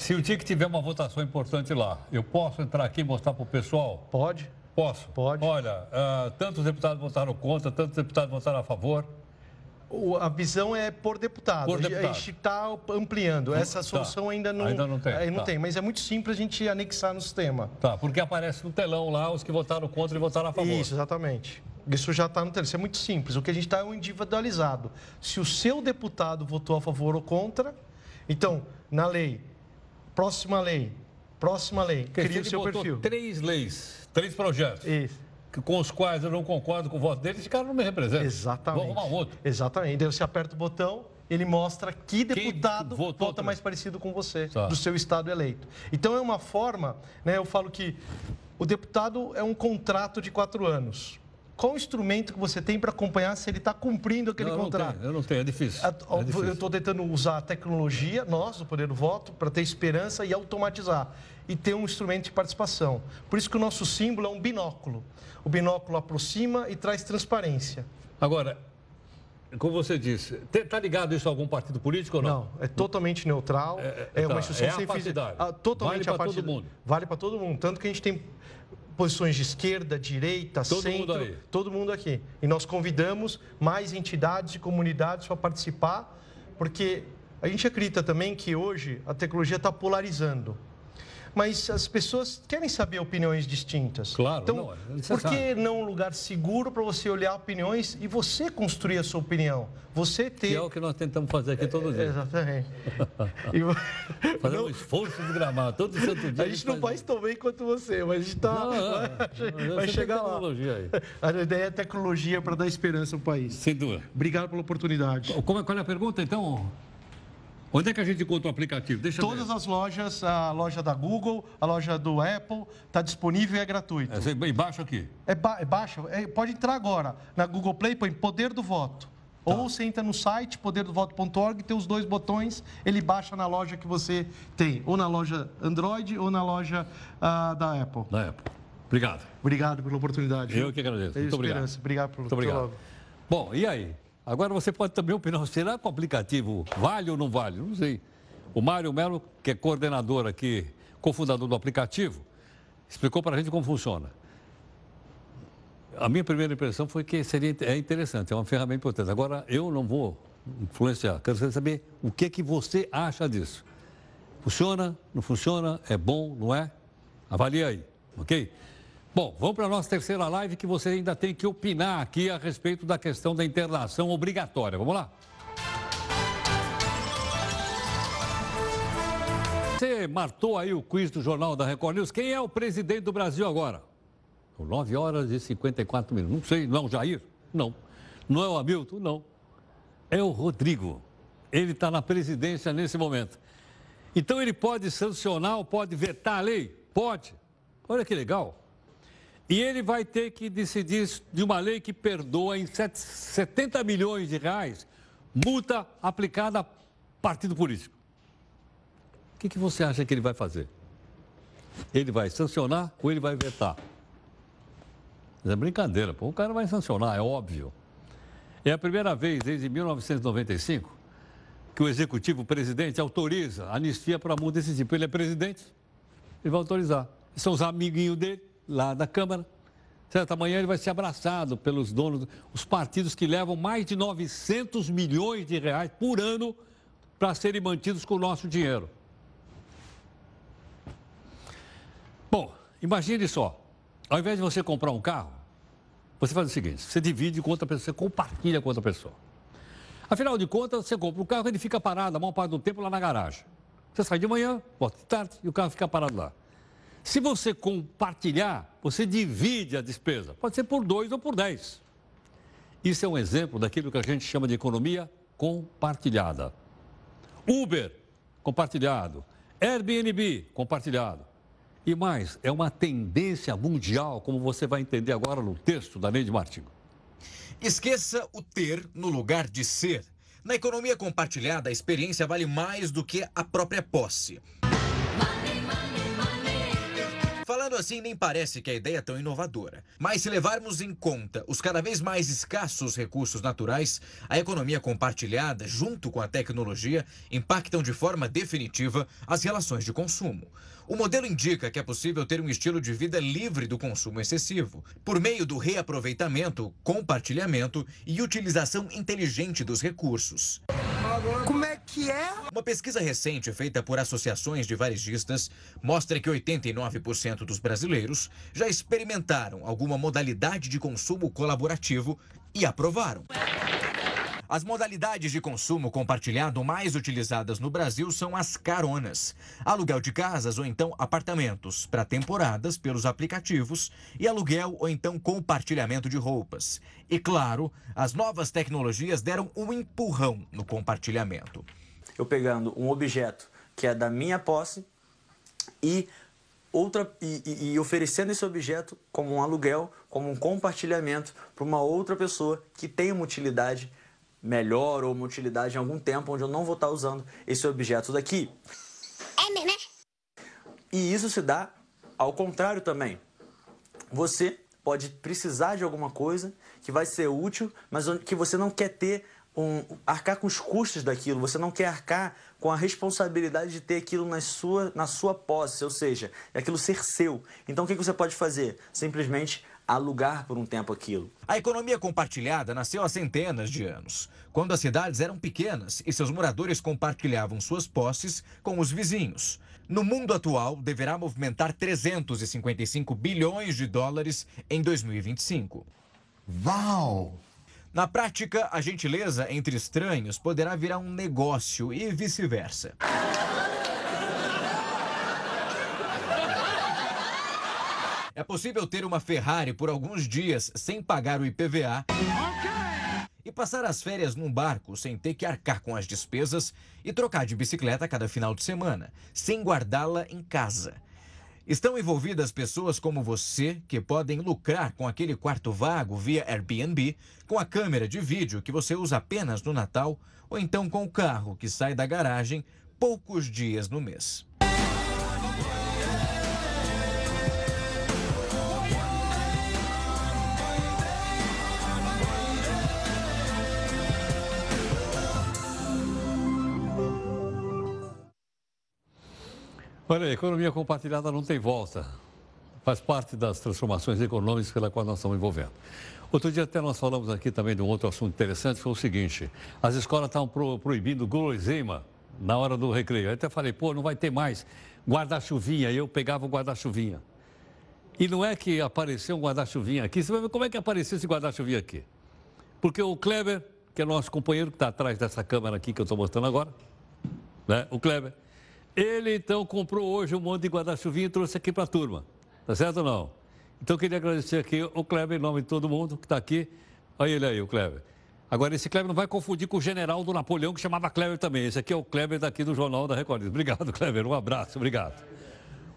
Se o dia que tiver uma votação importante lá, eu posso entrar aqui e mostrar para o pessoal? Pode. Posso? Pode. Olha, uh, tantos deputados votaram contra, tantos deputados votaram a favor. O, a visão é por deputado. Por deputado. A gente está ampliando. Essa tá. solução tá. ainda não, ainda não tem. Ainda não tá. tem, mas é muito simples a gente anexar no sistema. Tá, porque aparece no telão lá os que votaram contra e votaram a favor. Isso, exatamente. Isso já está no telão. Isso é muito simples. O que a gente está é um individualizado. Se o seu deputado votou a favor ou contra, então, na lei, próxima lei, próxima lei, Porque cria o seu perfil. Três leis, três projetos. Isso. Com os quais eu não concordo com o voto dele, esse cara não me representa. Exatamente. Vou arrumar outro. Exatamente. Daí você aperta o botão, ele mostra que deputado vota mais parecido com você, tá. do seu estado eleito. Então é uma forma, né, eu falo que o deputado é um contrato de quatro anos qual o instrumento que você tem para acompanhar se ele está cumprindo aquele não, eu contrato? Não tenho, eu não tenho, é difícil. É difícil. Eu estou tentando usar a tecnologia, nós, o poder do voto, para ter esperança e automatizar. E ter um instrumento de participação. Por isso que o nosso símbolo é um binóculo. O binóculo aproxima e traz transparência. Agora, como você disse, está ligado isso a algum partido político ou não? Não, é totalmente neutral. É, é, é uma tá, instituição é sem fins. Ah, totalmente vale para todo mundo. Vale para todo mundo. Tanto que a gente tem posições de esquerda, direita, todo centro, mundo todo mundo aqui. E nós convidamos mais entidades e comunidades para participar, porque a gente acredita também que hoje a tecnologia está polarizando mas as pessoas querem saber opiniões distintas. Claro, então, não, é por que não um lugar seguro para você olhar opiniões e você construir a sua opinião? Você ter. Que é o que nós tentamos fazer aqui todo dia. É, exatamente. <laughs> e... <laughs> Fazer não... um esforço de gramar todo santo dia. A gente não faz tão bem quanto você, mas a gente está. <laughs> Vai, vai chegar lá. Aí. A ideia é tecnologia para dar esperança ao país. Sem dúvida. Obrigado pela oportunidade. Como, qual é a pergunta, então? Onde é que a gente encontra o aplicativo? Deixa Todas ver. as lojas, a loja da Google, a loja do Apple, está disponível e é gratuito. É, embaixo aqui? É, ba é baixo. É, pode entrar agora. Na Google Play, põe Poder do Voto. Tá. Ou você entra no site poderdovoto.org, tem os dois botões, ele baixa na loja que você tem, ou na loja Android ou na loja uh, da Apple. Da Apple. Obrigado. Obrigado pela oportunidade. Eu que agradeço. Muito obrigado. Obrigado pelo Muito obrigado. Bom, e aí? Agora você pode também opinar, será que o aplicativo vale ou não vale? Não sei. O Mário Melo, que é coordenador aqui, cofundador do aplicativo, explicou para a gente como funciona. A minha primeira impressão foi que seria é interessante, é uma ferramenta importante. Agora, eu não vou influenciar, quero saber o que, que você acha disso. Funciona, não funciona, é bom, não é? Avalie aí, ok? Bom, vamos para a nossa terceira live que você ainda tem que opinar aqui a respeito da questão da internação obrigatória. Vamos lá? Você martou aí o quiz do Jornal da Record News. Quem é o presidente do Brasil agora? 9 horas e 54 minutos. Não sei, não é o Jair? Não. Não é o Hamilton? Não. É o Rodrigo. Ele está na presidência nesse momento. Então ele pode sancionar ou pode vetar a lei? Pode. Olha que legal. E ele vai ter que decidir de uma lei que perdoa em 70 milhões de reais multa aplicada a partido político. O que, que você acha que ele vai fazer? Ele vai sancionar ou ele vai vetar? é brincadeira, pô. o cara vai sancionar, é óbvio. É a primeira vez desde 1995 que o executivo, o presidente, autoriza anistia para multa desse tipo. Ele é presidente, ele vai autorizar. São os amiguinhos dele lá da Câmara. Certo? Amanhã ele vai ser abraçado pelos donos, os partidos que levam mais de 900 milhões de reais por ano para serem mantidos com o nosso dinheiro. Bom, imagine só, ao invés de você comprar um carro, você faz o seguinte, você divide com outra pessoa, você compartilha com outra pessoa. Afinal de contas, você compra o carro, ele fica parado a maior parte do tempo lá na garagem. Você sai de manhã, volta de tarde e o carro fica parado lá. Se você compartilhar, você divide a despesa. Pode ser por dois ou por dez. Isso é um exemplo daquilo que a gente chama de economia compartilhada. Uber, compartilhado. Airbnb, compartilhado. E mais, é uma tendência mundial, como você vai entender agora no texto da Neide Martinho. Esqueça o ter no lugar de ser. Na economia compartilhada, a experiência vale mais do que a própria posse. Falando assim, nem parece que a ideia é tão inovadora. Mas se levarmos em conta os cada vez mais escassos recursos naturais, a economia compartilhada, junto com a tecnologia, impactam de forma definitiva as relações de consumo. O modelo indica que é possível ter um estilo de vida livre do consumo excessivo, por meio do reaproveitamento, compartilhamento e utilização inteligente dos recursos. Como é que é? Uma pesquisa recente feita por associações de varejistas mostra que 89% dos brasileiros já experimentaram alguma modalidade de consumo colaborativo e aprovaram. As modalidades de consumo compartilhado mais utilizadas no Brasil são as caronas, aluguel de casas ou então apartamentos para temporadas pelos aplicativos e aluguel ou então compartilhamento de roupas. E claro, as novas tecnologias deram um empurrão no compartilhamento. Eu pegando um objeto que é da minha posse e outra e, e, oferecendo esse objeto como um aluguel, como um compartilhamento para uma outra pessoa que tem uma utilidade melhor ou uma utilidade em algum tempo onde eu não vou estar usando esse objeto daqui. É, né? E isso se dá ao contrário também. Você pode precisar de alguma coisa que vai ser útil, mas que você não quer ter um, arcar com os custos daquilo, você não quer arcar com a responsabilidade de ter aquilo na sua, na sua posse, ou seja, aquilo ser seu. Então o que você pode fazer? Simplesmente alugar por um tempo aquilo. A economia compartilhada nasceu há centenas de anos, quando as cidades eram pequenas e seus moradores compartilhavam suas posses com os vizinhos. No mundo atual, deverá movimentar 355 bilhões de dólares em 2025. Uau! Na prática, a gentileza entre estranhos poderá virar um negócio e vice-versa. É possível ter uma Ferrari por alguns dias sem pagar o IPVA. E passar as férias num barco sem ter que arcar com as despesas e trocar de bicicleta a cada final de semana, sem guardá-la em casa. Estão envolvidas pessoas como você que podem lucrar com aquele quarto vago via Airbnb, com a câmera de vídeo que você usa apenas no Natal ou então com o carro que sai da garagem poucos dias no mês. Olha, economia compartilhada não tem volta. Faz parte das transformações econômicas pela qual nós estamos envolvendo. Outro dia até nós falamos aqui também de um outro assunto interessante, foi o seguinte, as escolas estavam pro, proibindo guloseima na hora do recreio. Eu até falei, pô, não vai ter mais guarda-chuvinha. Eu pegava o guarda-chuvinha. E não é que apareceu um guarda-chuvinha aqui. Você vai ver como é que apareceu esse guarda-chuvinha aqui. Porque o Kleber, que é nosso companheiro que está atrás dessa câmera aqui que eu estou mostrando agora, né? o Kleber, ele então comprou hoje um monte de guarda-chuvinha e trouxe aqui para a turma. Tá certo ou não? Então queria agradecer aqui o Kleber em nome de todo mundo que está aqui. Olha ele aí, o Kleber. Agora, esse Kleber não vai confundir com o general do Napoleão, que chamava Kleber também. Esse aqui é o Kleber daqui do Jornal da Record. Obrigado, Kleber. Um abraço, obrigado.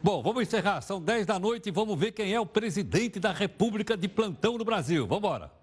Bom, vamos encerrar. São 10 da noite e vamos ver quem é o presidente da República de plantão no Brasil. Vamos embora.